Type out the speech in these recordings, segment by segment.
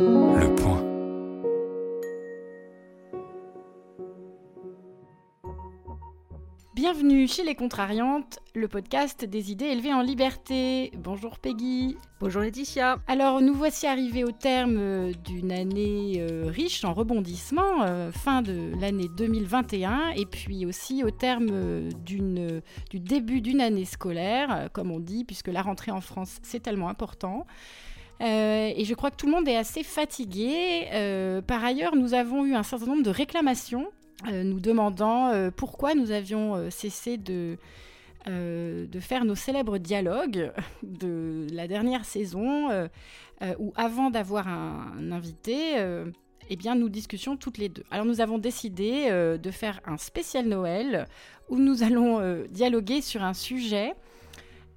Le point. Bienvenue chez Les Contrariantes, le podcast des idées élevées en liberté. Bonjour Peggy. Bonjour Laetitia. Alors nous voici arrivés au terme euh, d'une année euh, riche en rebondissements, euh, fin de l'année 2021, et puis aussi au terme d'une, du début d'une année scolaire, comme on dit, puisque la rentrée en France c'est tellement important. Et je crois que tout le monde est assez fatigué. par ailleurs, nous avons eu un certain nombre de réclamations euh, nous demandant euh, pourquoi nous avions euh, cessé de, faire nos célèbres dialogues de la dernière saison, où avant d'avoir un, invité, eh bien, nous discutions toutes les deux. Alors nous avons décidé de faire un spécial Noël, où nous allons dialoguer sur un sujet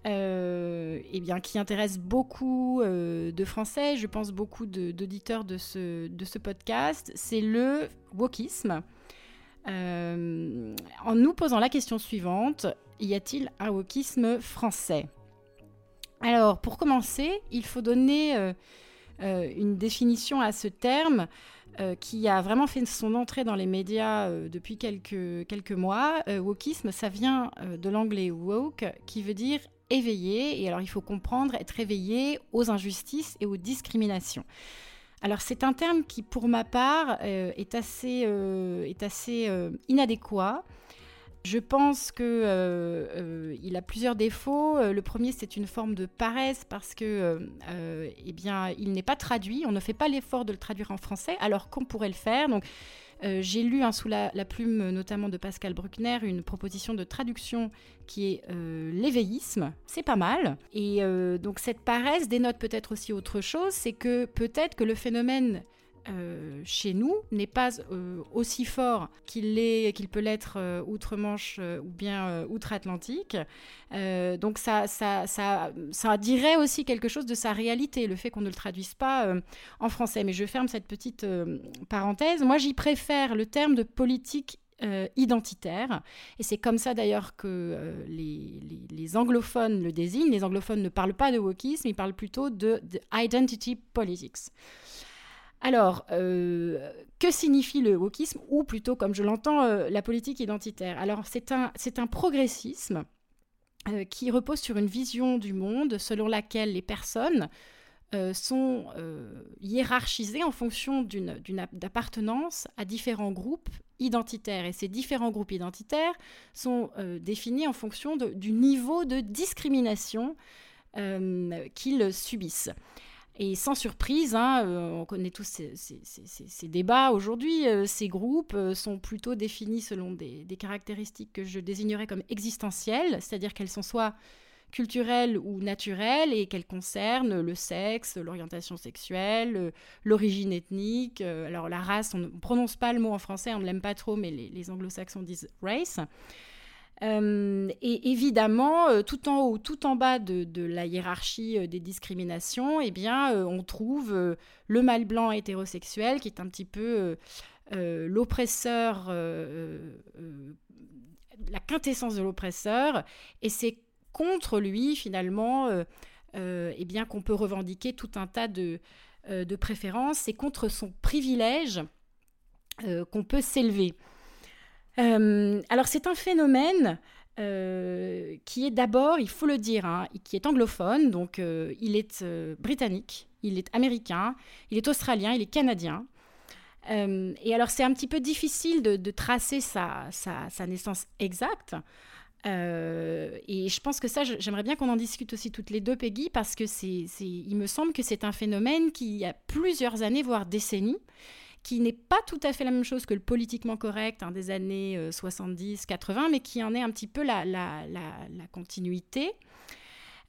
eh bien, qui intéresse beaucoup de Français, je pense beaucoup d'auditeurs de, ce, de ce podcast, c'est le wokisme. Euh, en nous posant la question suivante, y a-t-il un wokisme français? Alors, pour commencer, il faut donner euh, euh, une définition à ce terme qui a vraiment fait son entrée dans les médias depuis quelques, quelques mois. wokisme, ça vient de l'anglais woke, qui veut dire éveillé. Et alors, il faut comprendre être éveillé aux injustices et aux discriminations. Alors c'est un terme qui, pour ma part, euh, est assez, euh, est assez euh, inadéquat. Je pense que il a plusieurs défauts. Le premier, c'est une forme de paresse parce que, eh bien, il n'est pas traduit. On ne fait pas l'effort de le traduire en français, alors qu'on pourrait le faire. Donc, euh, j'ai lu hein, sous la, plume notamment de Pascal Bruckner une proposition de traduction qui est euh, l'éveillisme. C'est pas mal. Et euh, donc cette paresse dénote peut-être aussi autre chose, c'est que peut-être que le phénomène euh, chez nous n'est pas euh, aussi fort qu'il peut l'être euh, outre-Manche ou bien outre-Atlantique. donc ça, dirait aussi quelque chose de sa réalité, le fait qu'on ne le traduise pas en français. Mais je ferme cette petite parenthèse. Moi, j'y préfère le terme de politique identitaire. Et c'est comme ça d'ailleurs que les, anglophones le désignent. Les anglophones ne parlent pas de wokisme, ils parlent plutôt de identity politics. Alors, euh, que signifie le wokisme Ou plutôt, comme je l'entends, euh, la politique identitaire? Alors, c'est un, progressisme euh, qui repose sur une vision du monde selon laquelle les personnes sont hiérarchisées en fonction d'une appartenance à différents groupes identitaires. Et ces différents groupes identitaires sont définis en fonction du niveau de discrimination qu'ils subissent. Et sans surprise, hein, euh, on connaît tous ces, débats aujourd'hui, euh, ces groupes euh, sont plutôt définis selon des, caractéristiques que je désignerais comme existentielles, c'est-à-dire qu'elles sont soit culturelles ou naturelles et qu'elles concernent le sexe, l'orientation sexuelle, l'origine ethnique. alors la race, on ne prononce pas le mot en français, on ne l'aime pas trop, mais les, les anglo-saxons disent race. Euh, et évidemment, euh, tout en haut, tout en bas de, la hiérarchie euh, des discriminations, eh bien, on trouve le mâle blanc hétérosexuel qui est un petit peu l'oppresseur, la quintessence de l'oppresseur, et c'est contre lui finalement, eh bien, qu'on peut revendiquer tout un tas de, de préférences. C'est contre son privilège qu'on peut s'élever. Euh, alors c'est un phénomène euh, qui est d'abord, il faut le dire, hein, qui est anglophone, donc euh, il est britannique, il est américain, il est australien, il est canadien. et alors c'est un petit peu difficile de, tracer sa, sa, naissance exacte. et je pense que ça, j'aimerais bien qu'on en discute aussi toutes les deux, Peggy, parce que c'est, il me semble que c'est un phénomène qui a plusieurs années, voire décennies, qui n'est pas tout à fait la même chose que le politiquement correct hein, des années 70-80, euh, mais qui en est un petit peu la, la, continuité.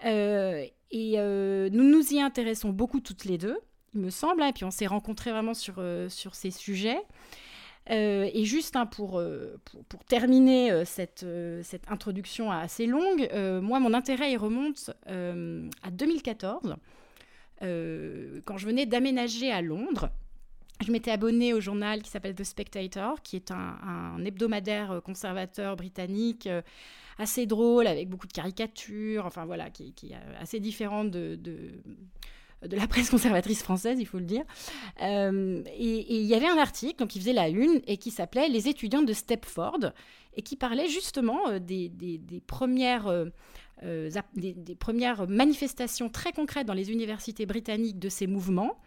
Euh, et euh, nous nous y intéressons beaucoup toutes les deux, il me semble, hein, et puis on s'est rencontrés vraiment sur, sur ces sujets. et juste hein, pour, pour, pour, terminer cette, cette introduction assez longue, moi, mon intérêt il remonte à 2014, quand je venais d'aménager à Londres je m'étais abonnée au journal qui s'appelle The Spectator, qui est un, hebdomadaire euh, conservateur britannique euh, assez drôle, avec beaucoup de caricatures, enfin voilà, qui, est assez différent de, de la presse conservatrice française, il faut le dire. et il y avait un article donc, qui faisait la une et qui s'appelait Les étudiants de Stepford et qui parlait justement des, des, premières euh, des, premières manifestations très concrètes dans les universités britanniques de ces mouvements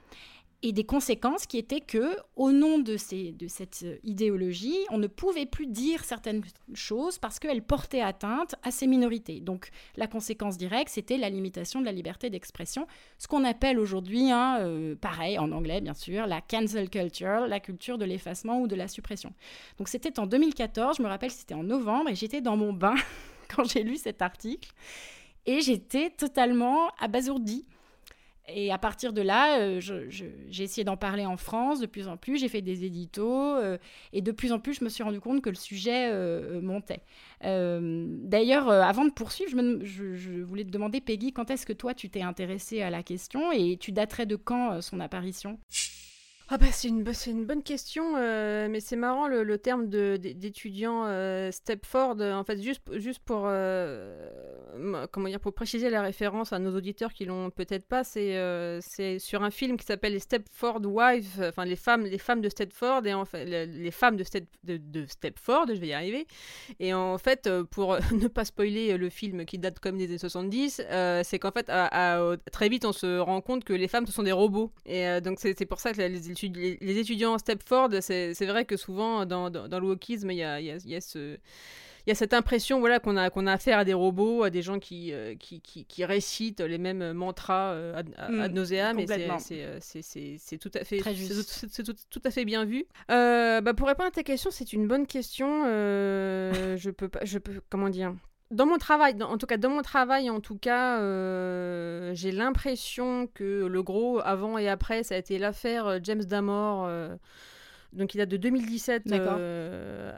et des conséquences qui étaient que, au nom de, cette idéologie, on ne pouvait plus dire certaines choses parce qu'elles portaient atteinte à ces minorités. Donc la conséquence directe, c'était la limitation de la liberté d'expression, ce qu'on appelle aujourd'hui, hein, euh, pareil en anglais bien sûr, la cancel culture, la culture de l'effacement ou de la suppression. Donc c'était en 2014, je me rappelle c'était en novembre, et j'étais dans mon bain quand j'ai lu cet article. Et j'étais totalement abasourdie. Et à partir de là, euh, j'ai essayé d'en parler en France de plus en plus. J'ai fait des éditos euh, et de plus en plus, je me suis rendu compte que le sujet euh, montait. D'ailleurs, avant de poursuivre, je, je, voulais te demander, Peggy, quand est-ce que toi tu t'es intéressée à la question et tu daterais de quand son apparition? Ah bah c'est une, une bonne question, euh, mais c'est marrant le, terme d'étudiant euh, Stepford. En fait, juste, juste pour, euh, comment dire, pour préciser la référence à nos auditeurs qui l'ont peut-être pas, c'est sur un film qui s'appelle Les Stepford Wives, enfin les femmes, les femmes de Stepford, et en fait, les, femmes de, Step, de, Stepford, je vais y arriver. Et en fait, pour ne pas spoiler le film qui date comme des années 70, c'est qu'en fait, très vite, on se rend compte que les femmes, ce sont des robots. Et donc c'est pour ça que les les, étudiants en Stepford, c'est vrai que souvent dans, dans, le wokisme, il y a, y, a, y a ce il y a cette impression voilà, qu'on a, qu'on a affaire à des robots, à des gens qui, euh, qui, qui, récitent les mêmes mantras euh, ad, mm, nauseam, euh, c'est tout à fait c'est tout, tout, à fait bien vu. bah, pour répondre à ta question, c'est une bonne question. je peux pas, je peux, comment dire? Dans mon travail, en tout cas dans mon travail, en tout cas, euh, j'ai l'impression que le gros avant et après, ça a été l'affaire euh, James Damore. Euh, donc il date de 2017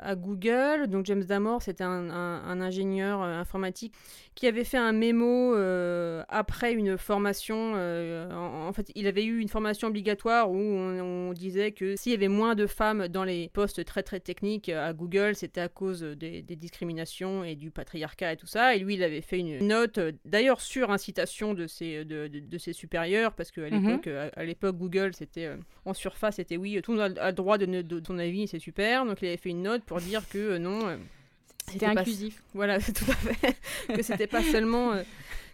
à Google. Donc James Damore, c'était un, ingénieur informatique qui avait fait un mémo euh, après une formation. Euh, en, fait, il avait eu une formation obligatoire où on, disait que s'il y avait moins de femmes dans les postes très très techniques à Google, c'était à cause des, discriminations et du patriarcat et tout ça. Et lui, il avait fait une note, d'ailleurs sur incitation de ses, de, de, ses supérieurs, parce qu'à mhm. l'époque, à, l'époque, Google, c'était euh, en surface, c'était oui, tout le monde a le droit de, de, ton avis, c'est super. Donc il avait fait une note pour dire que non c'était inclusif. Voilà, tout à fait. que c'était pas seulement. Euh,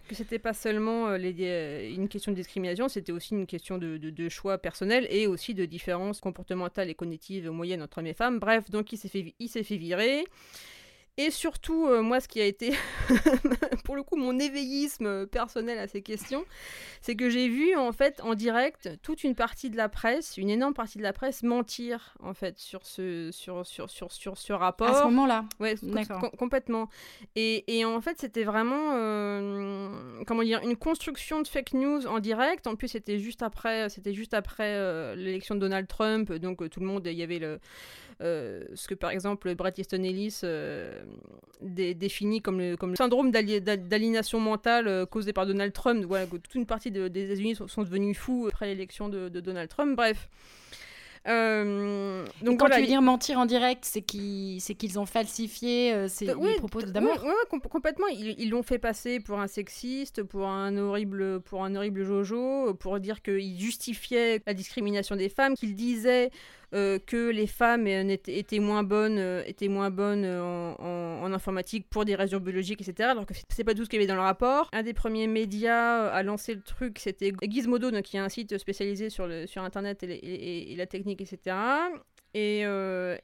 que c'était pas seulement euh, les, euh, une question de discrimination, c'était aussi une question de, de, choix personnel et aussi de différences comportementales et cognitives moyennes entre hommes et femmes. Bref, donc il s'est fait, il s'est fait virer. Et surtout, euh, moi, ce qui a été, pour le coup, mon éveillisme personnel à ces questions, c'est que j'ai vu, en fait, en direct, toute une partie de la presse, une énorme partie de la presse, mentir, en fait, sur ce, sur, sur, sur, sur ce rapport. À ce moment-là Ouais, complètement. Et, et, en fait, c'était vraiment, euh, comment dire, une construction de fake news en direct. En plus, c'était juste après, c'était juste après euh, l'élection de Donald Trump, donc tout le monde, il y avait le euh, ce que par exemple Bret Easton Ellis euh, définit comme le, comme le syndrome d'aliénation mentale euh, causé par Donald Trump. Voilà, toute une partie des États-Unis sont, devenus fous après l'élection de, Donald Trump. Bref. donc quand tu veux dire mentir en direct, c'est qu'ils ont falsifié ces propos d'amour. Oui, complètement. Ils l'ont fait passer pour un sexiste, pour un horrible, pour un horrible Jojo, pour dire qu'ils justifiaient la discrimination des femmes, qu'ils disaient euh, que les femmes étaient moins bonnes, euh, étaient moins bonnes euh, en, informatique pour des raisons biologiques, etc. Alors que c'est pas tout ce qu'il y avait dans le rapport. Un des premiers médias à lancer le truc, c'était Gizmodo, donc qui est un site spécialisé sur, Internet et, la technique, etc. Et,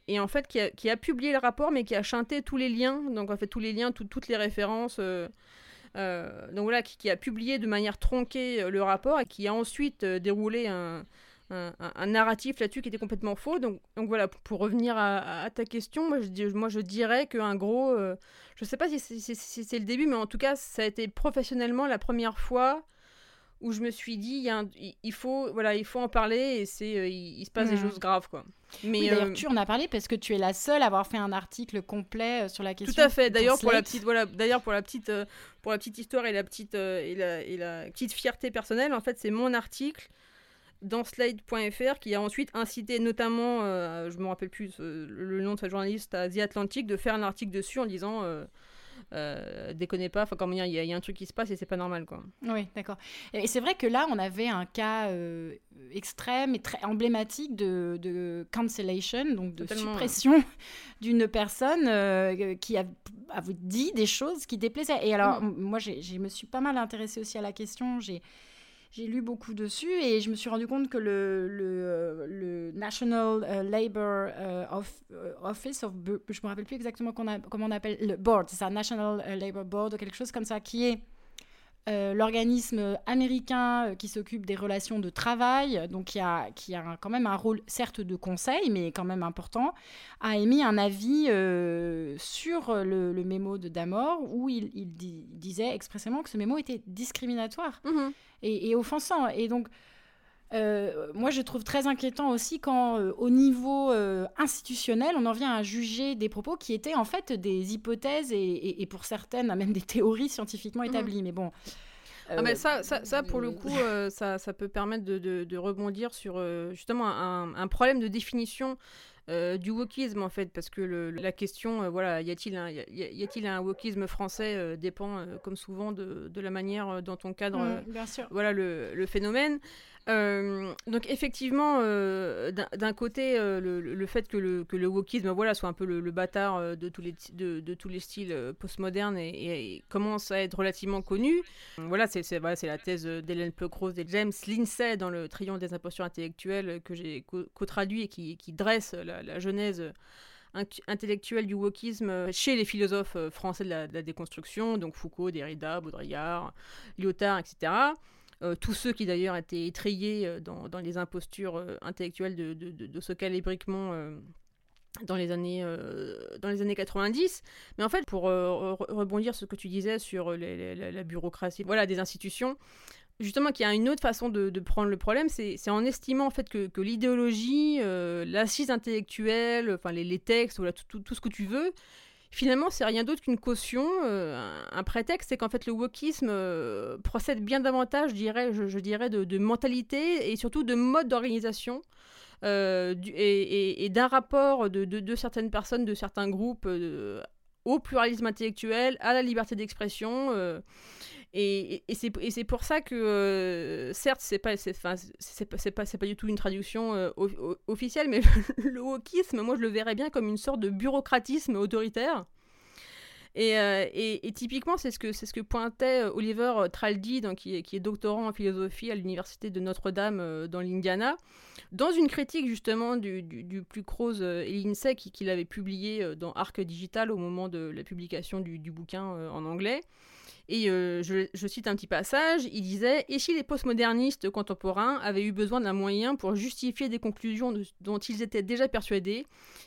et, en fait qui a, publié le rapport mais qui a chanté tous les liens, donc en fait tous les liens, toutes les références. donc voilà, qui, a publié de manière tronquée le rapport et qui a ensuite déroulé un, un, narratif là-dessus qui était complètement faux. Donc, donc voilà, pour, revenir à, ta question, moi je, moi, je dirais qu'un gros, euh, je sais pas si c'est le début, mais en tout cas, ça a été professionnellement la première fois où je me suis dit, il, il, faut, voilà, il faut en parler et c'est, euh, il, se passe des hmm. choses graves, quoi. Mais d'ailleurs, tu en as parlé parce que tu es la seule à avoir fait un article complet euh, sur la question. Tout à fait. D'ailleurs, pour, la petite, voilà, d'ailleurs pour la petite, pour la petite histoire et la petite et la, et la petite fierté personnelle, en fait, c'est mon article dans Slide.fr qui a ensuite incité notamment, euh, je me rappelle plus le nom de sa journaliste à The Atlantic, de faire un article dessus en disant euh, euh, déconnez pas. Enfin, comment dire, il y, a un truc qui se passe et c'est pas normal, quoi. Oui, d'accord. Et c'est vrai que là, on avait un cas euh, extrême et très emblématique de, de cancellation, donc de suppression d'une personne euh, qui a, a, dit des choses qui déplaisaient. Et alors, mm. moi, je me suis pas mal intéressée aussi à la question. J'ai j'ai lu beaucoup dessus et je me suis rendu compte que le, le, le National euh, Labor euh, euh, Office, of, je me rappelle plus exactement comment on appelle le board, c'est ça, National Labor Board ou quelque chose comme ça, qui est l'organisme américain qui s'occupe des relations de travail, donc qui a, qui a quand même un rôle certes de conseil, mais quand même important, a émis un avis sur le, le, mémo de Damor où il, il disait expressément que ce mémo était discriminatoire. Mm-hmm et, offensant. Et donc, euh, moi, je trouve très inquiétant aussi quand, euh, au niveau euh, institutionnel, on en vient à juger des propos qui étaient en fait des hypothèses et, pour certaines, même des théories scientifiquement mhm. établies. Mais bon. Ah mais ça, ça, ça, pour le coup, ça, ça, peut permettre de, de, rebondir sur justement un, un, problème de définition euh, du wokisme en fait, parce que la question, euh, voilà, y a-t-il un, y a-t-il un wokisme français euh, dépend comme souvent de, la manière dont on cadre, mm, voilà le, le phénomène. Euh, donc effectivement, euh, d'un côté, euh, le, fait que le, que le wokisme voilà, soit un peu le, bâtard de tous les, styles postmodernes et, commence à être relativement connu, voilà, c'est la thèse d'Hélène Plecrose et James Lindsay dans le Triomphe des impostures intellectuelles que j'ai co-traduit et qui, dresse la, genèse intellectuelle du wokisme chez les philosophes français de la, déconstruction, donc Foucault, Derrida, Baudrillard, Lyotard, etc. Euh, tous ceux qui d'ailleurs étaient étrayés euh, dans, les impostures euh, intellectuelles de, de, de, ce calibriquement dans les années dans les années 90 mais en fait pour rebondir sur ce que tu disais sur la, bureaucratie voilà des institutions justement qu'il y a une autre façon de, prendre le problème c'est en estimant en fait que, que l'idéologie l'assise intellectuelle enfin les, textes voilà tout, tout, ce que tu veux finalement, c'est rien d'autre qu'une caution, euh, un prétexte, c'est qu'en fait le wokisme euh, procède bien davantage, je dirais, je, dirais de, mentalité et surtout de mode d'organisation. Euh, et, d'un rapport de, certaines personnes, de certains groupes au pluralisme intellectuel, à la liberté d'expression. Et, c'est pour ça que, euh, certes, c'est pas, c'est pas, pas, pas du tout une traduction euh, officielle, mais le, wokisme, moi, je le verrais bien comme une sorte de bureaucratisme autoritaire. Et, euh, et, typiquement, c'est ce, que, ce que pointait Oliver Traldi, qui, est, qui, est, doctorant en philosophie à l'université de Notre-Dame dans l'Indiana, dans une critique justement du, du, plus Croze et l'INSEE qu'il avait publié dans Arc Digital au moment de la publication du bouquin en anglais. Et euh, je, cite un petit passage, il disait Et si les postmodernistes contemporains avaient eu besoin d'un moyen pour justifier des conclusions dont ils étaient déjà persuadés,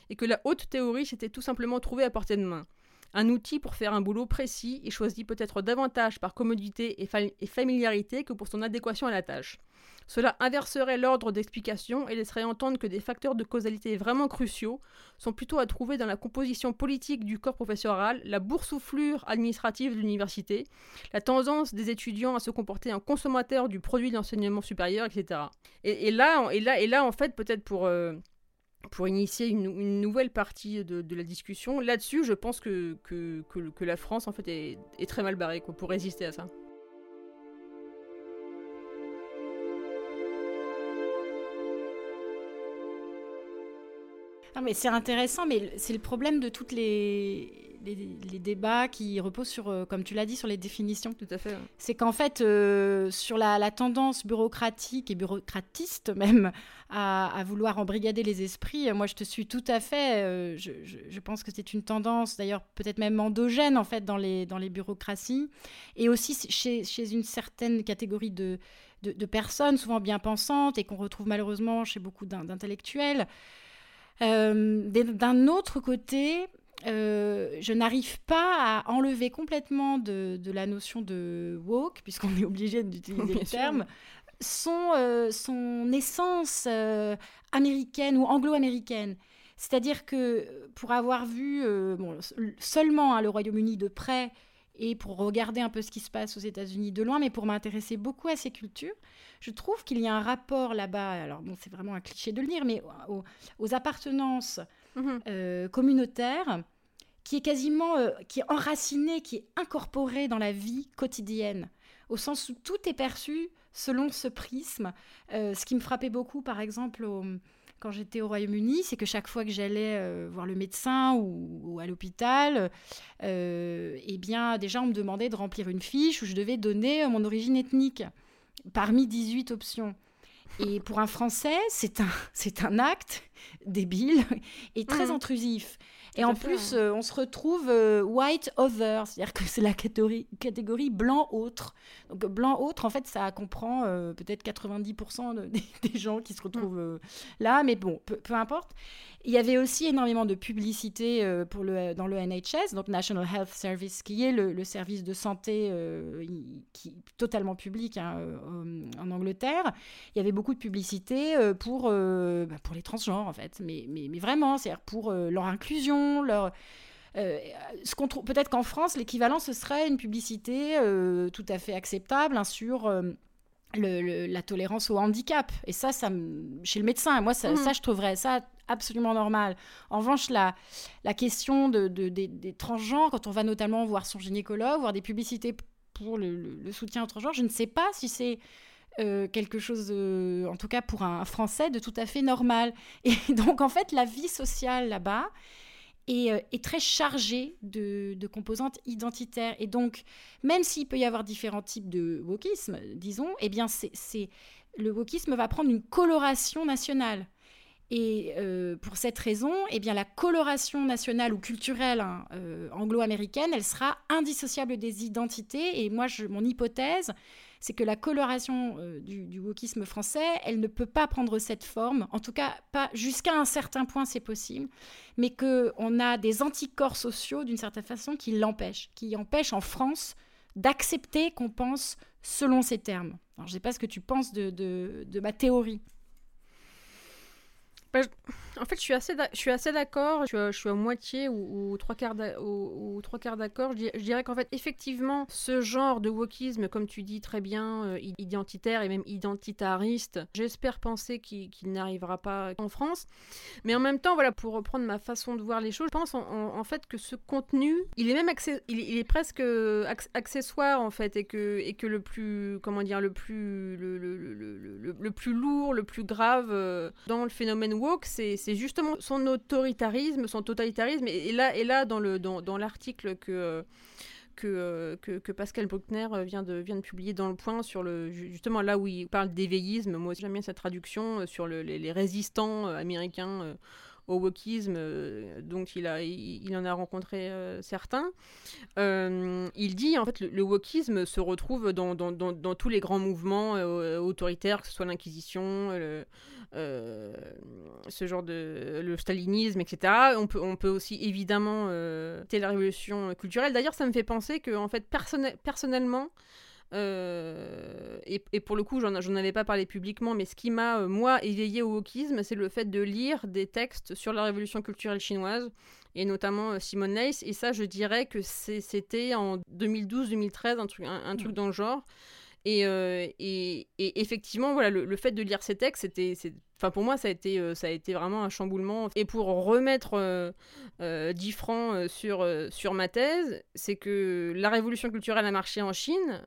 et que la haute théorie s'était tout simplement trouvée à portée de main? Un outil pour faire un boulot précis et choisi peut-être davantage par commodité et, familiarité que pour son adéquation à la tâche. Cela inverserait l'ordre d'explication et laisserait entendre que des facteurs de causalité vraiment cruciaux sont plutôt à trouver dans la composition politique du corps professoral, la boursouflure administrative de l'université, la tendance des étudiants à se comporter en consommateurs du produit d'enseignement supérieur, etc. Et là, en fait, peut-être pour... Euh, pour initier une, nouvelle partie de, la discussion. Là-dessus, je pense que, la France en fait est, est très mal barrée pour résister à ça. Non, mais c'est intéressant, mais c'est le problème de toutes les les, débats qui reposent sur, euh, comme tu l'as dit, sur les définitions. Tout à fait. C'est qu'en fait, euh, sur la, tendance bureaucratique et bureaucratiste même à, vouloir embrigader les esprits, moi je te suis tout à fait. Euh, je, pense que c'est une tendance, d'ailleurs peut-être même endogène en fait dans les, dans les bureaucraties et aussi chez, chez une certaine catégorie de, de, de personnes, souvent bien pensantes et qu'on retrouve malheureusement chez beaucoup d'intellectuels. D'un autre côté, euh, je n'arrive pas à enlever complètement de, la notion de woke, puisqu'on est obligé d'utiliser le terme, son, euh, son essence euh, américaine ou anglo-américaine. C'est-à-dire que pour avoir vu seulement hein, le Royaume-Uni de près et pour regarder un peu ce qui se passe aux États-Unis de loin, mais pour m'intéresser beaucoup à ces cultures, je trouve qu'il y a un rapport là-bas, alors bon, c'est vraiment un cliché de le dire, mais aux, appartenances mhm. communautaires qui est quasiment euh, qui est enraciné, qui est incorporé dans la vie quotidienne, au sens où tout est perçu selon ce prisme. Euh, ce qui me frappait beaucoup, par exemple, quand j'étais au Royaume-Uni, c'est que chaque fois que j'allais euh, voir le médecin ou, à l'hôpital, eh bien, déjà, on me demandait de remplir une fiche où je devais donner mon origine ethnique parmi 18 options. Et pour un Français, c'est un, c'est un acte débile et très mmh. intrusif. Et en plus, euh, on se retrouve euh, white other, c'est-à-dire que c'est la catégorie, catégorie blanc autre. Donc blanc autre, en fait, ça comprend euh, peut-être 90% des, gens qui se retrouvent là, mais bon, peu, peu importe. Il y avait aussi énormément de publicité euh, pour le, dans le NHS, donc National Health Service, qui est le, service de santé euh, qui, totalement public hein, euh, en Angleterre. Il y avait beaucoup de publicité pour, bah, pour les transgenres, en fait, mais, mais, mais vraiment, c'est-à-dire pour leur inclusion, leur... ce qu'on peut-être qu'en France, l'équivalent, ce serait une publicité tout à fait acceptable hein, sur la tolérance au handicap. Et ça, ça chez le médecin, moi, ça, mmh. je trouverais ça absolument normal. En revanche, la, la question de, des, transgenres, quand on va notamment voir son gynécologue, voir des publicités pour le, soutien aux transgenres, je ne sais pas si c'est euh, quelque chose, en tout cas pour un Français, de tout à fait normal. Et donc, en fait, la vie sociale là-bas, euh, est, très chargé de, composantes identitaires. Et donc, même s'il peut y avoir différents types de wokisme, disons, eh bien, c'est, le wokisme va prendre une coloration nationale. Et euh, pour cette raison, eh bien, la coloration nationale ou culturelle hein, euh, anglo-américaine, elle sera indissociable des identités. Et moi, je, mon hypothèse, c'est que la coloration euh, du, wokisme français, elle ne peut pas prendre cette forme, en tout cas pas jusqu'à un certain point, c'est possible, mais qu'on a des anticorps sociaux d'une certaine façon qui l'empêchent, qui empêchent en France d'accepter qu'on pense selon ces termes. Alors, je ne sais pas ce que tu penses de ma théorie. Bah, en fait, je suis assez, je suis assez d'accord. Je, suis à moitié ou, trois quarts ou, trois quarts d'accord. Je, dirais qu'en fait, effectivement, ce genre de wokisme, comme tu dis très bien, euh, identitaire et même identitariste, j'espère penser qu'il n'arrivera pas en France. Mais en même temps, voilà, pour reprendre ma façon de voir les choses, je pense en, fait que ce contenu, il est même il, est presque accessoire en fait, et que, et que le plus, comment dire, le plus, le, le, le, plus lourd, le plus grave euh, dans le phénomène woke, c'est c'est justement son autoritarisme, son totalitarisme. Et, là, et là dans, le, dans, l'article que, que, que, Pascal Bruckner vient de, vient de publier dans Le Point, sur le, justement là où il parle d'éveillisme, moi j'aime bien cette traduction, euh, sur les, résistants euh, américains euh, au wokisme, donc il, a, il, en a rencontré certains. il dit en fait le, le wokisme se retrouve dans, dans, dans, tous les grands mouvements autoritaires, que ce soit l'Inquisition, le, euh, ce genre de le stalinisme, etc. On peut, on peut aussi évidemment euh, la révolution culturelle. D'ailleurs, ça me fait penser que en fait, personnellement, euh, et, et, pour le coup, j'en avais pas parlé publiquement, mais ce qui m'a, euh, moi, éveillé au wokisme, c'est le fait de lire des textes sur la révolution culturelle chinoise, et notamment Simone Leys. Et ça, je dirais que c'était en 2012-2013, un truc, un, truc dans le genre. Euh, et, et, effectivement, voilà, le, fait de lire ces textes, c'était, enfin pour moi, ça a été, euh, ça a été vraiment un chamboulement. Et pour remettre euh, 10 francs sur, sur ma thèse, c'est que la révolution culturelle a marché en Chine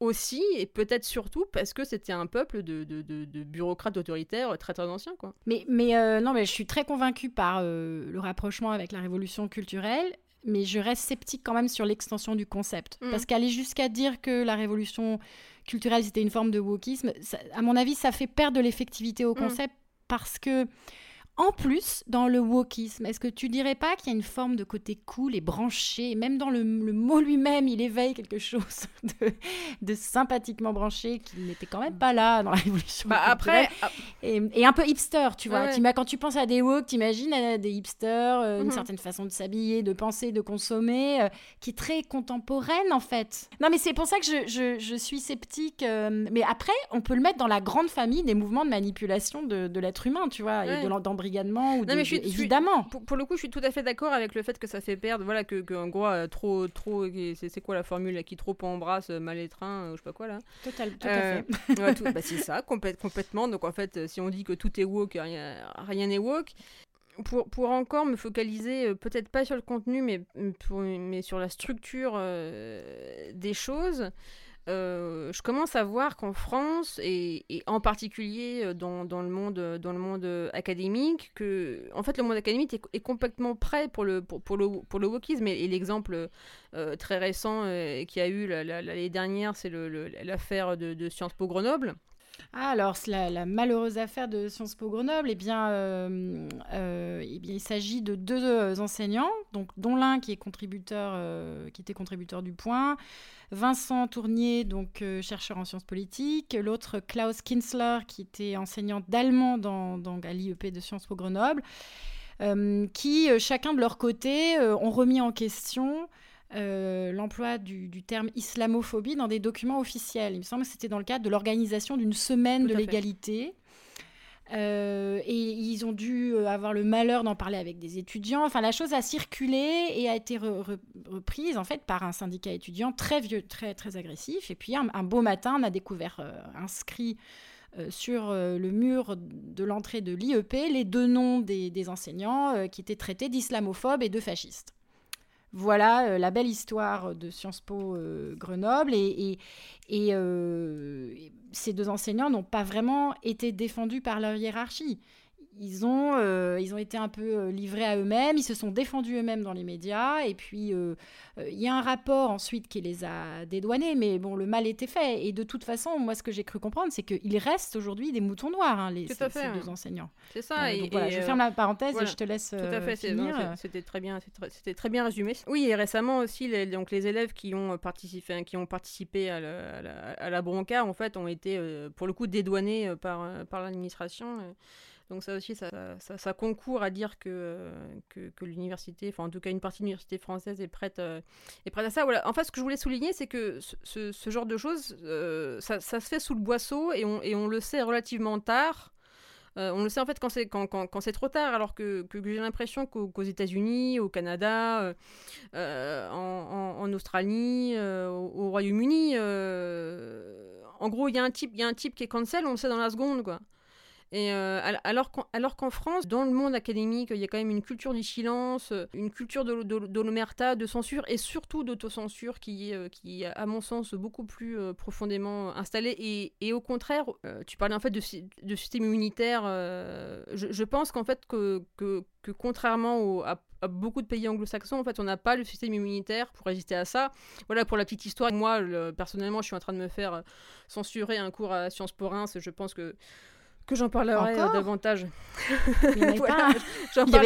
aussi et peut-être surtout parce que c'était un peuple de, de, de, bureaucrates autoritaires très très anciens quoi. Mais, mais non mais je suis très convaincue par le rapprochement avec la révolution culturelle mais je reste sceptique quand même sur l'extension du concept. Mm. Parce qu'aller jusqu'à dire que la révolution culturelle, c'était une forme de wokisme, à mon avis, ça fait perdre de l'effectivité au mm. concept parce que en plus, dans le wokisme, est-ce que tu dirais pas qu'il y a une forme de côté cool et branché Même dans le, mot lui-même, il éveille quelque chose de, sympathiquement branché qui n'était quand même pas là dans la Révolution. Bah après, ah. et, un peu hipster, tu vois. Quand tu penses à des woke, t'imagines euh, des hipsters, euh, une mhm. certaine façon de s'habiller, de penser, de consommer, euh, qui est très contemporaine en fait. Non, mais c'est pour ça que je, suis sceptique. mais après, on peut le mettre dans la grande famille des mouvements de manipulation de, l'être humain, tu vois, et de ou non, mais je suis, évidemment. pour, le coup, je suis tout à fait d'accord avec le fait que ça fait perdre, voilà, que, en gros, euh, trop, trop, c'est quoi la formule qui trop embrasse, euh, mal étreint, euh, je sais pas quoi là. Total, tout à fait. bah, c'est ça, complètement. Donc en fait, si on dit que tout est woke, rien n'est woke. pour, pour encore me focaliser, peut-être pas sur le contenu, mais, mais sur la structure des choses, euh, je commence à voir qu'en France, et, en particulier euh, dans, le monde, dans le monde euh, académique, que en fait, le monde académique est, complètement prêt pour le, pour, pour le, pour le wokisme. Et, l'exemple très récent qui a eu l'année dernière, c'est l'affaire de Sciences Po Grenoble. Ah, alors, la, malheureuse affaire de Sciences Po Grenoble, eh bien, eh bien il s'agit de deux enseignants, donc, dont l'un qui, est contributeur, qui était contributeur du Point, Vincent Tournier, donc euh, chercheur en sciences politiques, l'autre Klaus Kinsler, qui était enseignant d'allemand dans, à l'IEP de Sciences Po Grenoble, euh, qui, euh, chacun de leur côté, ont remis en question l'emploi du, terme islamophobie dans des documents officiels. Il me semble que c'était dans le cadre de l'organisation d'une semaine de l'égalité. Euh, et ils ont dû euh, avoir le malheur d'en parler avec des étudiants. Enfin, la chose a circulé et a été reprise en fait par un syndicat étudiant très vieux, très très agressif. Et puis un, beau matin, on a découvert euh, inscrit sur le mur de l'entrée de l'IEP les deux noms des enseignants qui étaient traités d'islamophobes et de fascistes. Voilà euh, la belle histoire de Sciences Po euh, Grenoble. Et, euh, ces deux enseignants n'ont pas vraiment été défendus par leur hiérarchie ils ont, euh, ils ont été un peu euh, livrés à eux-mêmes, ils se sont défendus eux-mêmes dans les médias, et puis euh, il y a un rapport ensuite qui les a dédouanés, mais bon, le mal était fait. Et de toute façon, moi, ce que j'ai cru comprendre, c'est qu'il reste aujourd'hui des moutons noirs, hein, les, ces, deux enseignants. C'est ça. et, voilà, je ferme la parenthèse et je te laisse Tout à fait, C'était très bien, c'était très bien résumé. Oui, et récemment aussi, les, donc les élèves qui ont participé, qui ont participé à, la, à la, bronca, en fait, ont été, pour le coup, dédouanés par, par l'administration. Donc ça aussi, ça, concourt à dire que, l'université, enfin en tout cas une partie de l'université française est prête, euh, à ça. En fait, ce que je voulais souligner, c'est que ce, genre de choses, euh, ça, se fait sous le boisseau et on, le sait relativement tard. Euh, on le sait en fait quand c'est trop tard, alors que, j'ai l'impression qu'aux États-Unis, au Canada, en, Australie, au, au Royaume-Uni, en gros, il y a un type, il y a un type qui est cancel, on le sait dans la seconde, quoi. Et euh, alors qu'en France, dans le monde académique, il y a quand même une culture du silence, euh, une culture de, l'omerta, de censure et surtout d'autocensure qui, euh, qui est, à mon sens, beaucoup plus profondément installée. Et, au contraire, tu parlais en fait de, de système immunitaire. Je, pense qu'en fait, que, que, contrairement à, beaucoup de pays anglo-saxons, en fait, on n'a pas le système immunitaire pour résister à ça. Voilà, pour la petite histoire, moi, personnellement, je suis en train de me faire censurer un cours à Sciences Po Reims. Je pense que que j'en parlerai euh, davantage. Il n'y avait,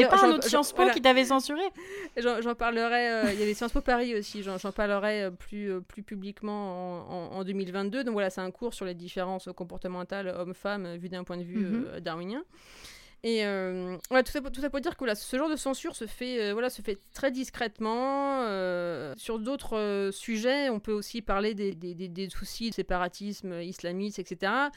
pas, un autre Sciences Po qui t'avait censuré J'en parlerai, euh, il y avait Sciences Po Paris aussi, j'en parlerai euh, plus, plus publiquement en, 2022. Donc voilà, c'est un cours sur les différences comportementales hommes-femmes vu d'un point de vue mhm. darwinien. Et voilà, tout, ça, tout ça pour dire que voilà, ce genre de censure se fait, voilà, se fait très discrètement. sur d'autres sujets, on peut aussi parler des, des, des soucis de séparatisme islamiste, etc.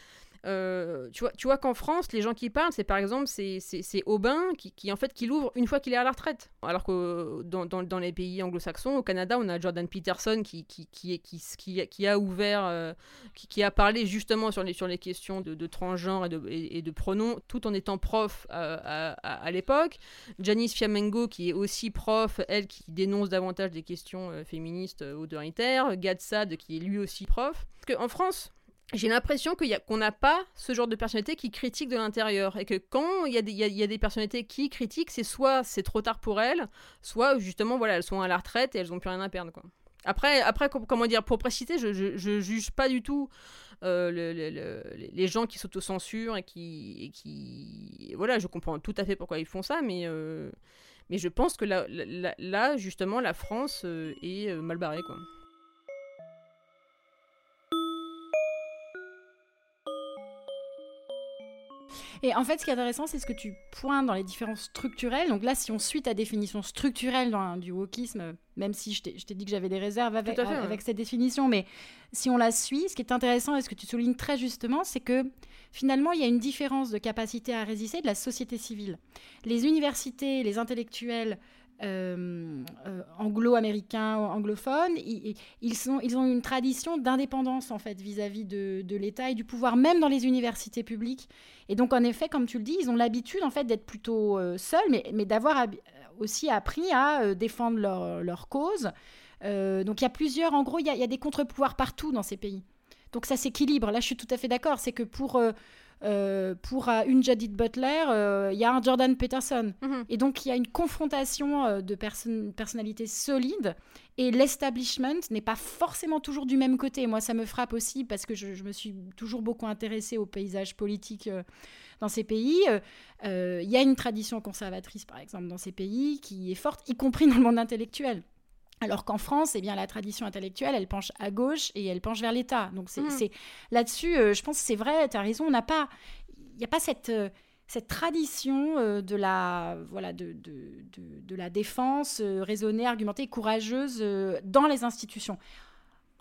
Euh, tu vois, tu vois qu'en France, les gens qui parlent, c'est par exemple c'est Aubin qui, qui, en fait qui l'ouvre une fois qu'il est à la retraite. Alors que dans, dans, les pays anglo-saxons, au Canada, on a Jordan Peterson qui, qui, qui, qui, qui a ouvert, euh, qui, qui, a parlé justement sur les, sur les questions de, de transgenre et de, et, de pronoms, tout en étant prof euh, à, à, l'époque. Janice Fiamengo qui est aussi prof, elle qui dénonce davantage des questions féministes autoritaires. Gadsad qui est lui aussi prof. Parce qu'en France, j'ai l'impression qu'on n'a pas ce genre de personnalité qui critique de l'intérieur. Et que quand il y, y, a des personnalités qui critiquent, c'est soit c'est trop tard pour elles, soit justement, voilà, elles sont à la retraite et elles n'ont plus rien à perdre. Quoi. Après, après, comment dire, pour préciser, je, je, juge pas du tout euh, les gens qui s'autocensurent et qui, et qui. Voilà, je comprends tout à fait pourquoi ils font ça, mais, euh, mais je pense que là, là, justement, la France euh, est mal barrée, quoi. Et en fait, ce qui est intéressant, c'est ce que tu pointes dans les différences structurelles. Donc là, si on suit ta définition structurelle dans, du wokisme, même si je t'ai dit que j'avais des réserves avec, avec cette définition, mais si on la suit, ce qui est intéressant et ce que tu soulignes très justement, c'est que finalement, il y a une différence de capacité à résister de la société civile. Les universités, les intellectuels euh, anglo-américains, anglophones, ils, sont, ils ont une tradition d'indépendance en fait vis-à-vis de, l'État et du pouvoir, même dans les universités publiques. Et donc en effet, comme tu le dis, ils ont l'habitude en fait d'être plutôt seuls, mais, d'avoir aussi appris à défendre leur, cause. donc il y a plusieurs, en gros, il y a, y a des contre-pouvoirs partout dans ces pays. Donc ça s'équilibre. Là, je suis tout à fait d'accord. C'est que pour, euh, euh, pour euh, une Judith Butler, il y a un Jordan Peterson. Mhm. Et donc, il y a une confrontation de personnalités solides. Et l'establishment n'est pas forcément toujours du même côté. Moi, ça me frappe aussi parce que je, me suis toujours beaucoup intéressée au paysage politique dans ces pays. Il y a une tradition conservatrice, par exemple, dans ces pays qui est forte, y compris dans le monde intellectuel. Alors qu'en France, eh bien, la tradition intellectuelle, elle penche à gauche et elle penche vers l'État. Donc c'est mmh. là-dessus, euh, je pense que c'est vrai, tu as raison, on n'a pas, il n'y a pas cette, euh, cette tradition euh, de, la, voilà, de, de, de la défense raisonnée, argumentée, courageuse dans les institutions.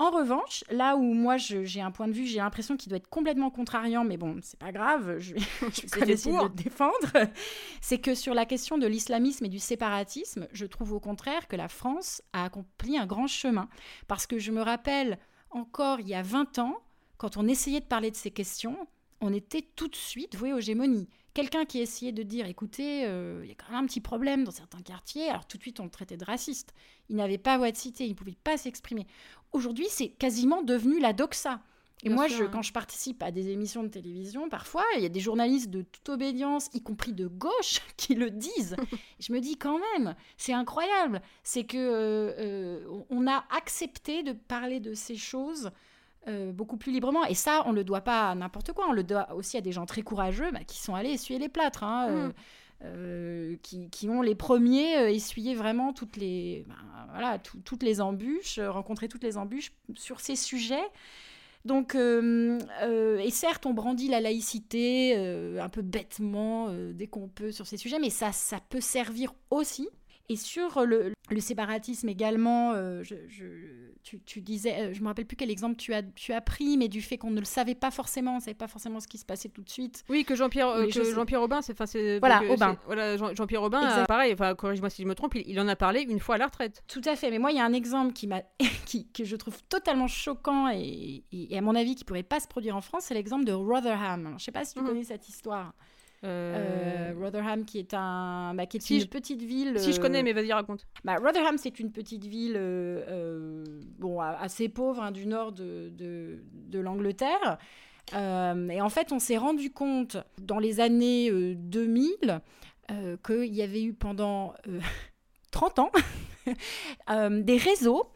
En revanche, là où moi j'ai un point de vue, j'ai l'impression qu'il doit être complètement contrariant, mais bon, c'est pas grave, je, vais essayer de le défendre, c'est que sur la question de l'islamisme et du séparatisme, je trouve au contraire que la France a accompli un grand chemin. Parce que je me rappelle encore il y a 20 ans, quand on essayait de parler de ces questions, on était tout de suite voué aux gémonies quelqu'un qui essayait de dire écoutez, euh, il y a quand même un petit problème dans certains quartiers, alors tout de suite on le traitait de raciste. Il n'avait pas voix de cité, il ne pouvait pas s'exprimer. Aujourd'hui, c'est quasiment devenu la doxa. Et moi, je, quand je participe à des émissions de télévision, parfois, il y a des journalistes de toute obédience, y compris de gauche, qui le disent. je me dis quand même, c'est incroyable. C'est que euh, euh, on a accepté de parler de ces choses euh, beaucoup plus librement. Et ça, on ne le doit pas à n'importe quoi. On le doit aussi à des gens très courageux bah, qui sont allés essuyer les plâtres. Hein, mm. euh, qui, ont les premiers essuyé vraiment toutes les, bah, voilà, toutes les embûches, rencontré toutes les embûches sur ces sujets. Donc, et certes, on brandit la laïcité un peu bêtement dès qu'on peut sur ces sujets, mais ça, ça peut servir aussi et sur le, séparatisme également, euh, je, tu, disais, euh, je me rappelle plus quel exemple tu as, tu as pris, mais du fait qu'on ne le savait pas forcément, on ne savait pas forcément ce qui se passait tout de suite. Oui, que Jean-Pierre euh, Jean-Pierre Aubin, c'est voilà, Aubin. voilà Jean-Pierre Aubin, pareil, enfin corrige-moi si je me trompe, il, en a parlé une fois à la retraite. Tout à fait, mais moi il y a un exemple qui m'a, qui, que je trouve totalement choquant et, et, à mon avis qui pourrait pas se produire en France, c'est l'exemple de Rotherham. Je ne sais pas si tu mhm. connais cette histoire. Euh, Rotherham, qui est, un, bah, qui est une petite ville. Si je connais, euh, mais vas-y, raconte. Bah, Rotherham, c'est une petite ville euh, bon, assez pauvre hein, du nord de, de, de l'Angleterre. et en fait, on s'est rendu compte dans les années 2000 qu'il y avait eu pendant 30 ans des réseaux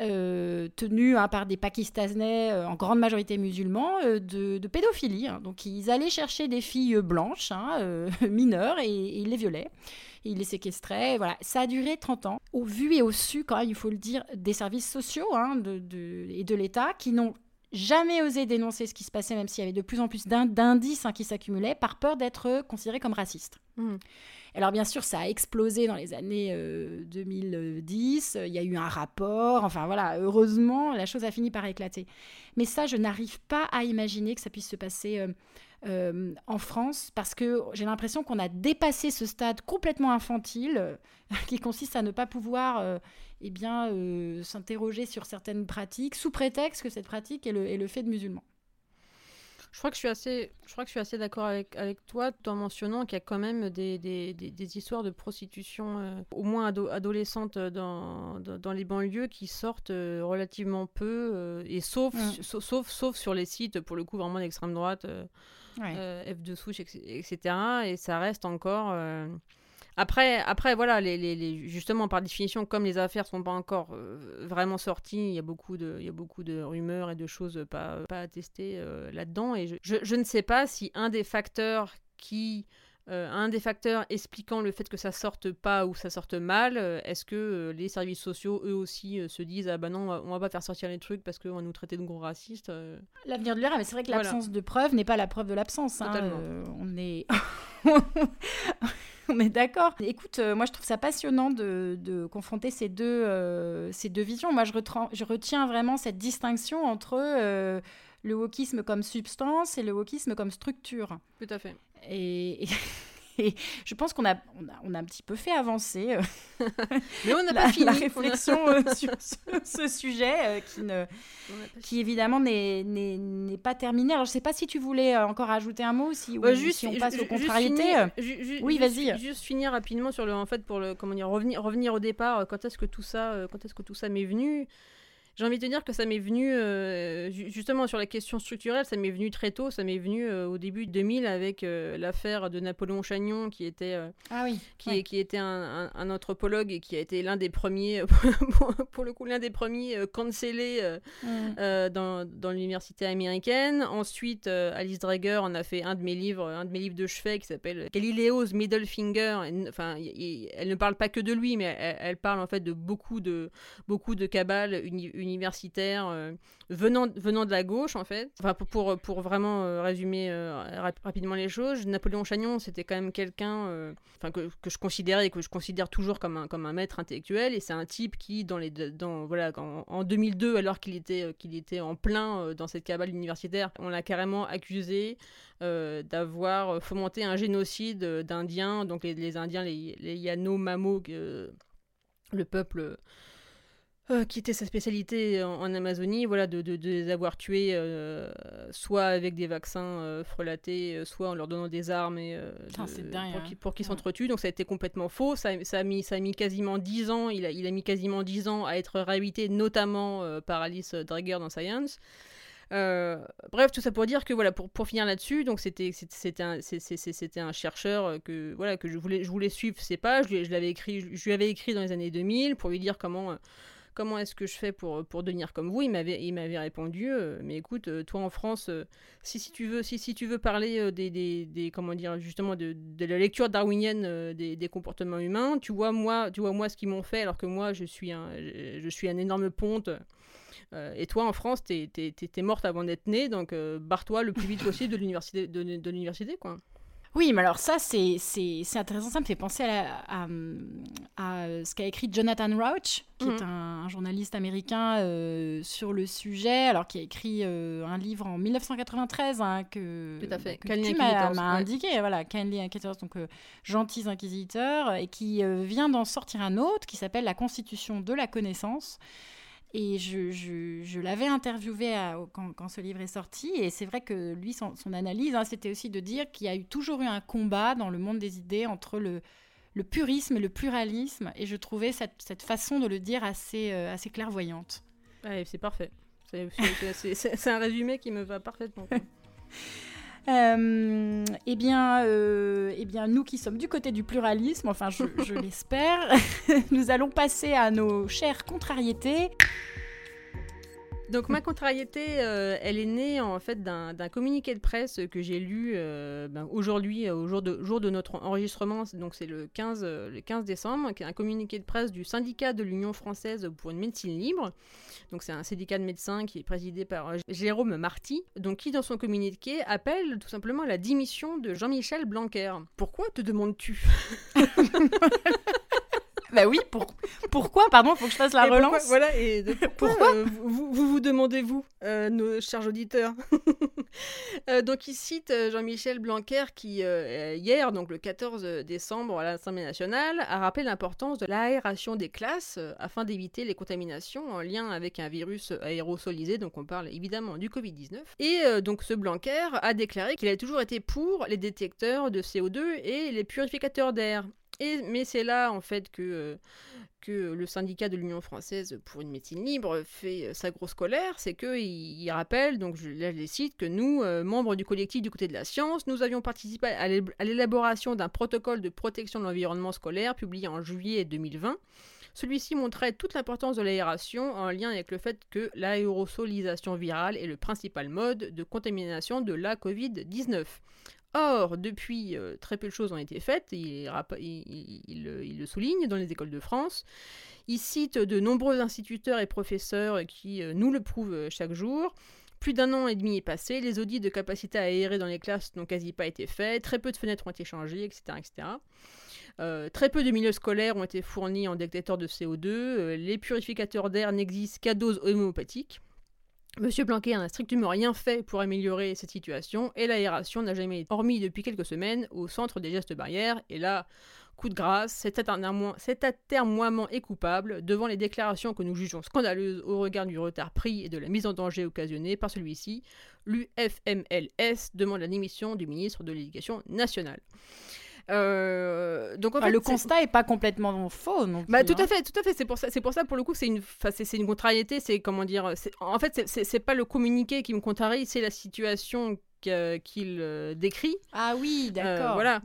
euh, tenus hein, par des Pakistanais, euh, en grande majorité musulmans, euh, de, pédophilie. Hein. Donc ils allaient chercher des filles blanches, hein, mineures, et, ils les violaient. Ils les séquestraient. Voilà. Ça a duré 30 ans. Au vu et au su, il faut le dire, des services sociaux de, et de l'État qui n'ont jamais osé dénoncer ce qui se passait, même s'il y avait de plus en plus d'indices qui s'accumulaient, par peur d'être considérés comme racistes. Mmh. Alors bien sûr, ça a explosé dans les années 2010, euh, il y a eu un rapport, enfin voilà, heureusement, la chose a fini par éclater. Mais ça, je n'arrive pas à imaginer que ça puisse se passer euh, euh, en France, parce que j'ai l'impression qu'on a dépassé ce stade complètement infantile, qui consiste à ne pas pouvoir eh bien, s'interroger sur certaines pratiques, sous prétexte que cette pratique est le fait de musulmans. Je crois que je suis assez, je crois que je suis assez d'accord avec, avec toi, en mentionnant qu'il y a quand même des, des, des, histoires de prostitution, euh, au moins adolescentes dans, dans, les banlieues, qui sortent euh, relativement peu, euh, et sauf, sauf, sauf, sur les sites, pour le coup, vraiment d'extrême droite, F2 souche, etc. Et ça reste encore après, après voilà, justement, par définition, comme les affaires sont pas encore euh, vraiment sorties, il y, a beaucoup de, y a beaucoup de rumeurs et de choses pas, attestées euh, là-dedans. Et je, ne sais pas si un des facteurs qui. Euh, un des facteurs expliquant le fait que ça sorte pas ou ça sorte mal, est-ce que les services sociaux, eux aussi, se disent Ah bah non, on va, pas faire sortir les trucs parce qu'on va nous traiter de gros racistes L'avenir de l'air, mais c'est vrai que l'absence de preuve n'est pas la preuve de l'absence. Hein, on est. on est d'accord. Écoute, euh, moi je trouve ça passionnant de, confronter ces deux, euh, ces deux visions. Moi je, je, retiens vraiment cette distinction entre euh, le wokisme comme substance et le wokisme comme structure. Tout à fait. Et, Et je pense qu'on a, on a, un petit peu fait avancer Mais on la, pas fini. la réflexion sur, ce sujet qui, ne, qui évidemment n'est pas terminé. Alors je ne sais pas si tu voulais encore ajouter un mot, si, bah, ou, juste, si on passe aux contrariétés. oui, vas-y. Juste finir rapidement sur le, en fait, pour le, comment dire, revenir, revenir au départ. Quand est-ce que tout ça, quand est-ce que tout ça m'est venu? J'ai envie de dire que ça m'est venu, euh, justement sur la question structurelle, ça m'est venu très tôt, ça m'est venu euh, au début de 2000 avec euh, l'affaire de Napoléon Chagnon, qui était, ah oui, qui, qui était un, anthropologue et qui a été l'un des premiers, pour, le coup, l'un des premiers cancellés mm. dans, dans l'université américaine. Ensuite, Alice Drager en a fait un de mes livres, un de mes livres de chevet qui s'appelle Galileo's Middle Finger. Enfin, elle ne parle pas que de lui, mais elle, parle en fait de beaucoup de, beaucoup de cabales universitaire euh, venant, venant de la gauche, en fait. Enfin, pour, pour, pour vraiment euh, résumer euh, rapidement les choses, Napoléon Chagnon, c'était quand même quelqu'un enfin que, que, je considérais et que je considère toujours comme un, comme un maître intellectuel. Et c'est un type qui, dans les, dans, voilà, en, en 2002, alors qu'il était, qu'il était en plein dans cette cabale universitaire, on l'a carrément accusé d'avoir fomenté un génocide d'Indiens, donc les, les, Indiens, les, les Yanomamo, le peuple euh, qui était sa spécialité en, Amazonie, voilà, de, de, les avoir tués euh, soit avec des vaccins euh, frelatés, soit en leur donnant des armes et, pour qu'ils s'entretuent. Donc ça a été complètement faux. Ça, ça, a, mis, ça a mis quasiment 10 ans. Il a, il a mis quasiment 10 ans à être réhabilité, notamment par Alice Drager dans Science. bref, tout ça pour dire que voilà, pour, pour finir là-dessus, donc c'était c'était un un chercheur que voilà que je voulais je voulais suivre ses pages. Je, l'avais écrit, je, lui avais écrit dans les années 2000 pour lui dire comment comment est-ce que je fais pour, pour devenir comme vous? Il m'avait, il m'avait répondu, euh, mais écoute, euh, toi en France, euh, si, si, tu veux, si, tu veux parler des, des, des, comment justement de, la lecture darwinienne des, comportements humains, tu vois moi, tu vois moi ce qu'ils m'ont fait, alors que moi je suis un, je énorme ponte. et toi, en France, t'es, es, morte avant d'être née, donc barre-toi le plus vite possible de l'université, de, de l'université, quoi. Oui, mais alors ça, c'est intéressant. Ça me fait penser à, à, ce qu'a écrit Jonathan Rauch, qui est mhm. un, journaliste américain euh, sur le sujet, alors qui a écrit euh, un livre en 1993 hein, que, Tout à fait. que tu m'as indiqué, voilà, Kindly Inquisitors, donc euh, Gentils Inquisiteurs, et qui vient d'en sortir un autre qui s'appelle La Constitution de la connaissance. Et je, je, l'avais interviewé quand, quand, ce livre est sorti, et c'est vrai que lui, son, analyse, hein, c'était aussi de dire qu'il y a eu toujours eu un combat dans le monde des idées entre le, le purisme et le pluralisme, et je trouvais cette, cette façon de le dire assez, euh, assez clairvoyante. c'est parfait. C'est un résumé qui me va parfaitement. Euh, eh, bien, euh, eh bien, nous qui sommes du côté du pluralisme, enfin je, je l'espère, nous allons passer à nos chères contrariétés. Donc ma contrariété, euh, elle est née en fait d'un communiqué de presse que j'ai lu euh, ben, aujourd'hui, au jour de, notre enregistrement, donc c'est le 15, le 15 décembre, un communiqué de presse du syndicat de l'Union française pour une médecine libre. Donc c'est un syndicat de médecins qui est présidé par euh, Jérôme Marty, donc qui dans son communiqué appelle tout simplement la démission de Jean-Michel Blanquer. Pourquoi te demandes-tu? Bah oui, pour... pourquoi Pardon, faut que je fasse la relance. voilà, et pourquoi, euh, vous, vous, demandez-vous, euh, nos chers auditeurs euh, Donc il cite Jean-Michel Blanquer qui, hier, donc le 14 décembre à l'Assemblée nationale, a rappelé l'importance de l'aération des classes afin d'éviter les contaminations en lien avec un virus aérosolisé, donc on parle évidemment du Covid-19. Et donc ce Blanquer a déclaré qu'il a toujours été pour les détecteurs de CO2 et les purificateurs d'air mais c'est là, en fait, que, euh, que le syndicat de l'Union française pour une médecine libre fait euh, sa grosse colère. C'est qu'il il rappelle, donc là je les cite, que nous, euh, membres du collectif du côté de la science, nous avions participé à l'élaboration d'un protocole de protection de l'environnement scolaire publié en juillet 2020. Celui-ci montrait toute l'importance de l'aération en lien avec le fait que l'aérosolisation virale est le principal mode de contamination de la Covid-19. Or, depuis, euh, très peu de choses ont été faites, il, le souligne dans les écoles de France. Il cite de nombreux instituteurs et professeurs qui euh, nous le prouvent euh, chaque jour. Plus d'un an et demi est passé, les audits de capacité à aérer dans les classes n'ont quasi pas été faits, très peu de fenêtres ont été changées, etc. etc. très peu de milieux scolaires ont été fournis en détecteurs de CO2, les purificateurs d'air n'existent qu'à dose homéopathique. Monsieur Blanquet n'a strictement rien fait pour améliorer cette situation et l'aération n'a jamais été, hormis depuis quelques semaines, au centre des gestes barrières. Et là, coup de grâce, cet atermoiement est coupable devant les déclarations que nous jugeons scandaleuses au regard du retard pris et de la mise en danger occasionnée par celui-ci. L'UFMLS demande la démission du ministre de l'Éducation nationale. Euh, donc en fait, le constat est pas complètement faux non bah, tout à hein. fait, tout à fait. C'est pour ça, c'est pour ça pour le coup, c'est une, c'est une contrariété. C'est comment dire. En fait, c'est pas le communiqué qui me contrarie, c'est la situation qu'il euh, décrit. Ah oui, euh, d'accord. voilà.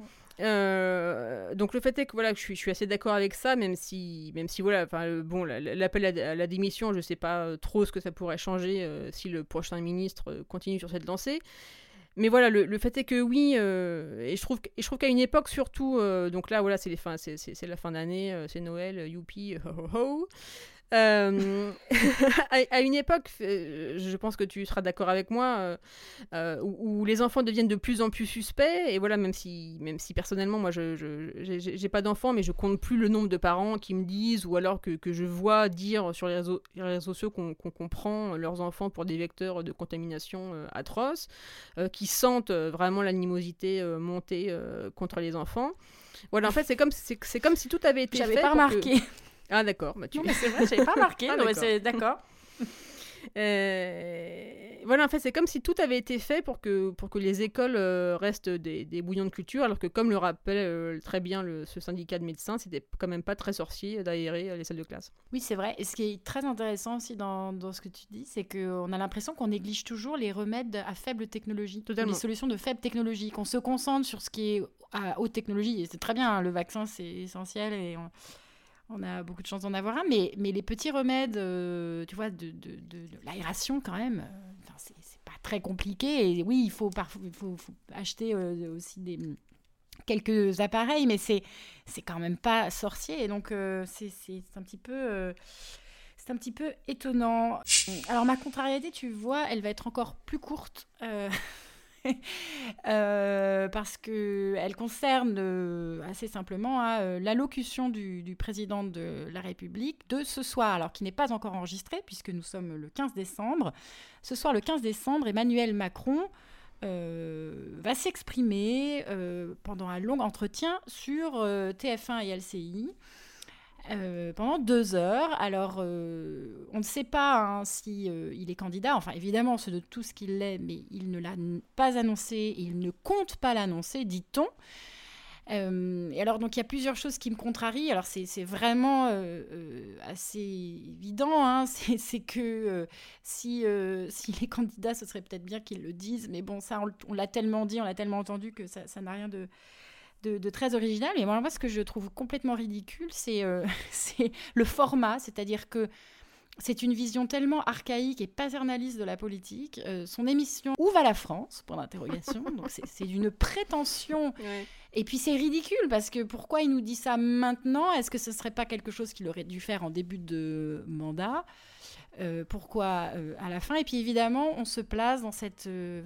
donc le fait est que voilà, je suis, je suis assez d'accord avec ça, même si, même si voilà, enfin bon, l'appel à, la démission, je sais pas trop ce que ça pourrait changer si le prochain ministre continue sur cette lancée mais voilà, le, fait est que oui, euh, et je trouve, je trouve qu'à une époque surtout, euh, donc là voilà, c'est les fins, c'est la fin d'année, euh, c'est Noël, youpi, ho ho ho. Euh, à, une époque, euh, je pense que tu seras d'accord avec moi, euh, où, les enfants deviennent de plus en plus suspects. Et voilà, même si, même si personnellement, moi, je n'ai pas d'enfants, mais je compte plus le nombre de parents qui me disent, ou alors que, que je vois dire sur les réseaux, les réseaux sociaux qu'on comprend leurs enfants pour des vecteurs de contamination atroces, qui sentent vraiment l'animosité monter contre les enfants. Voilà, en fait, c'est comme, c'est comme si tout avait été J'avais pas remarqué. Ah d'accord. Bah, tu... Non mais c'est vrai, j'avais pas marqué. ah, c'est d'accord. Euh, voilà, en fait, c'est comme si tout avait été fait pour que, pour que les écoles euh, restent des, des, bouillons de culture, alors que, comme le rappelle euh, très bien le, ce syndicat de médecins, c'était quand même pas très sorcier d'aérer les salles de classe. Oui, c'est vrai. Et ce qui est très intéressant aussi dans, dans ce que tu dis, c'est qu'on a l'impression qu'on néglige toujours les remèdes à faible technologie, Totalement. les solutions de faible technologie, qu'on se concentre sur ce qui est à haute technologie. Et c'est très bien, hein, le vaccin, c'est essentiel et on a beaucoup de chance d'en avoir un, mais, mais les petits remèdes, euh, tu vois, de, de, de, l'aération quand même, euh, c'est, pas très compliqué. Oui, il faut, parfois, il faut, acheter euh, aussi des, quelques appareils, mais c'est, c'est quand même pas sorcier. Et donc, c'est, un petit peu... c'est un petit peu étonnant. Alors ma contrariété, tu vois, elle va être encore plus courte. parce qu'elle concerne euh, assez simplement hein, euh, l'allocution du, du, président de la République de ce soir, alors qui n'est pas encore enregistré puisque nous sommes le 15 décembre. Ce soir, le 15 décembre, Emmanuel Macron va s'exprimer pendant un long entretien sur TF1 et LCI. Euh, pendant deux heures. Alors, euh, on ne sait pas hein, si euh, il est candidat. Enfin, évidemment, c'est de tout ce qu'il est, mais il ne l'a pas annoncé. Il ne compte pas l'annoncer, dit-on. et alors, donc, il y a plusieurs choses qui me contrarient. Alors, c'est vraiment assez évident. Hein. C'est que si, si les candidats, ce serait peut-être bien qu'ils le disent. Mais bon, ça, on, l'a tellement dit, on l'a tellement entendu que ça n'a rien de de, très original. Et moi, ce que je trouve complètement ridicule, c'est euh, le format. C'est-à-dire que c'est une vision tellement archaïque et paternaliste de la politique. Euh, son émission Où va la France? Point d'interrogation. Donc c'est d'une prétention. Et puis c'est ridicule parce que pourquoi il nous dit ça maintenant? Est-ce que ce serait pas quelque chose qu'il aurait dû faire en début de mandat? Euh, pourquoi euh, à la fin. Et puis évidemment, on se place dans cette euh,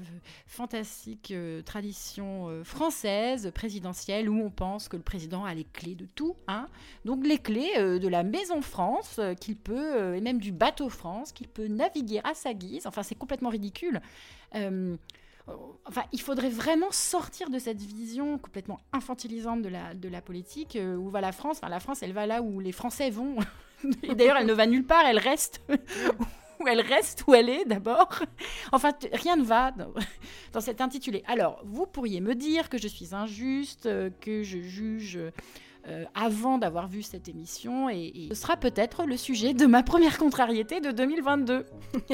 fantastique tradition française présidentielle où on pense que le président a les clés de tout. Hein Donc les clés de la Maison France, qu'il peut, et même du bateau France, qu'il peut naviguer à sa guise. Enfin, c'est complètement ridicule. Enfin, il faudrait vraiment sortir de cette vision complètement infantilisante de la, de la politique. où va la France Enfin, la France, elle va là où les Français vont. Et d'ailleurs, elle ne va nulle part, elle reste où elle reste où elle est d'abord. Enfin, rien ne va dans, cet intitulé. Alors, vous pourriez me dire que je suis injuste, euh, que je juge euh, avant d'avoir vu cette émission, et, ce sera peut-être le sujet de ma première contrariété de 2022.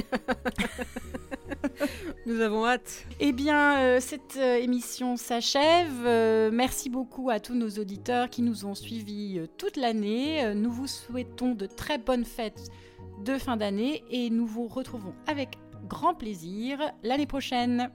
Nous avons hâte. Eh bien, euh, cette émission s'achève. merci beaucoup à tous nos auditeurs qui nous ont suivis toute l'année. nous vous souhaitons de très bonnes fêtes de fin d'année et nous vous retrouvons avec grand plaisir l'année prochaine.